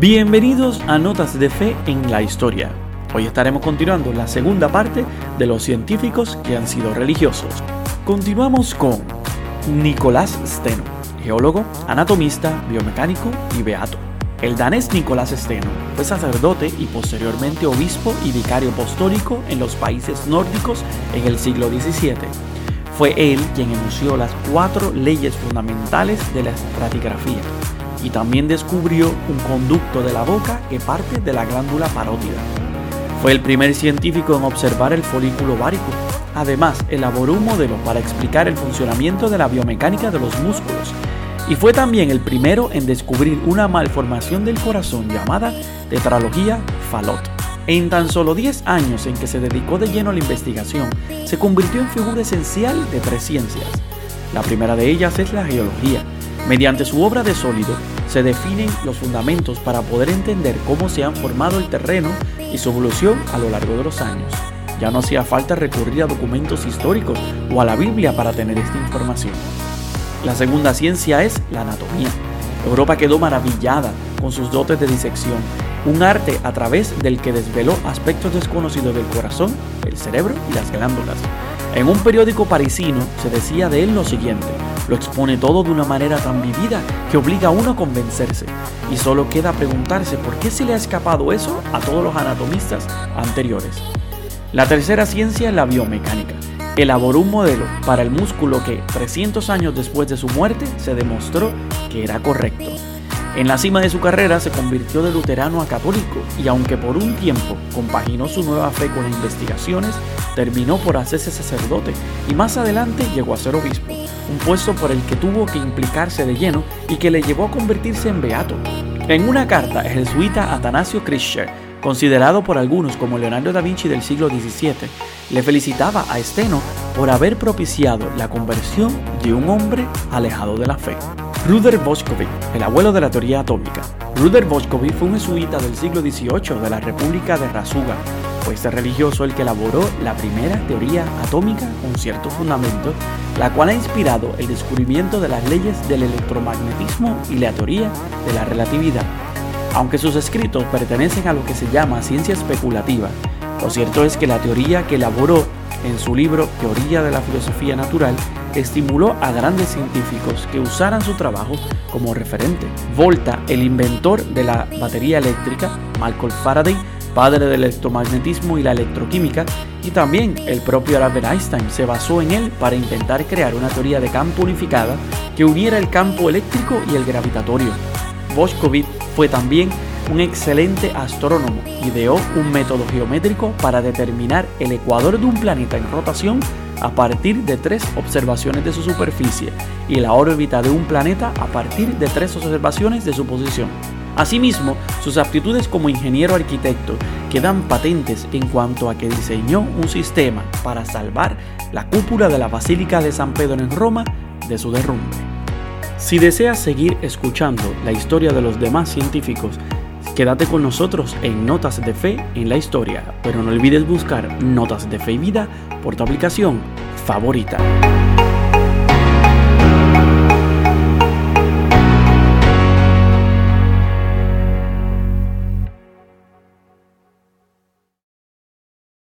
Bienvenidos a Notas de Fe en la Historia. Hoy estaremos continuando la segunda parte de los científicos que han sido religiosos. Continuamos con Nicolás Steno, geólogo, anatomista, biomecánico y beato. El danés Nicolás Steno fue sacerdote y posteriormente obispo y vicario apostólico en los países nórdicos en el siglo XVII. Fue él quien enunció las cuatro leyes fundamentales de la estratigrafía y también descubrió un conducto de la boca que parte de la glándula parótida. Fue el primer científico en observar el folículo ovárico. Además, elaboró un modelo para explicar el funcionamiento de la biomecánica de los músculos y fue también el primero en descubrir una malformación del corazón llamada tetralogía Fallot. En tan solo 10 años en que se dedicó de lleno a la investigación, se convirtió en figura esencial de tres ciencias. La primera de ellas es la geología. Mediante su obra de sólido, se definen los fundamentos para poder entender cómo se han formado el terreno y su evolución a lo largo de los años. Ya no hacía falta recurrir a documentos históricos o a la Biblia para tener esta información. La segunda ciencia es la anatomía. Europa quedó maravillada con sus dotes de disección, un arte a través del que desveló aspectos desconocidos del corazón, el cerebro y las glándulas. En un periódico parisino se decía de él lo siguiente, lo expone todo de una manera tan vivida que obliga a uno a convencerse, y solo queda preguntarse por qué se le ha escapado eso a todos los anatomistas anteriores. La tercera ciencia es la biomecánica elaboró un modelo para el músculo que 300 años después de su muerte se demostró que era correcto. En la cima de su carrera se convirtió de luterano a católico y aunque por un tiempo compaginó su nueva fe con investigaciones, terminó por hacerse sacerdote y más adelante llegó a ser obispo, un puesto por el que tuvo que implicarse de lleno y que le llevó a convertirse en beato. En una carta, el jesuita Atanasio Krischer considerado por algunos como Leonardo da Vinci del siglo XVII, le felicitaba a Steno por haber propiciado la conversión de un hombre alejado de la fe. Ruder Boschkovic, el abuelo de la teoría atómica. Ruder Boschkovic fue un jesuita del siglo XVIII de la República de Rasuga. Este religioso el que elaboró la primera teoría atómica con cierto fundamento, la cual ha inspirado el descubrimiento de las leyes del electromagnetismo y la teoría de la relatividad. Aunque sus escritos pertenecen a lo que se llama ciencia especulativa, lo cierto es que la teoría que elaboró en su libro Teoría de la Filosofía Natural estimuló a grandes científicos que usaran su trabajo como referente. Volta, el inventor de la batería eléctrica, Michael Faraday, padre del electromagnetismo y la electroquímica, y también el propio Albert Einstein se basó en él para intentar crear una teoría de campo unificada que uniera el campo eléctrico y el gravitatorio. Boschkovic fue también un excelente astrónomo. Ideó un método geométrico para determinar el ecuador de un planeta en rotación a partir de tres observaciones de su superficie y la órbita de un planeta a partir de tres observaciones de su posición. Asimismo, sus aptitudes como ingeniero arquitecto quedan patentes en cuanto a que diseñó un sistema para salvar la cúpula de la Basílica de San Pedro en Roma de su derrumbe. Si deseas seguir escuchando la historia de los demás científicos, quédate con nosotros en Notas de Fe en la Historia, pero no olvides buscar Notas de Fe y Vida por tu aplicación favorita.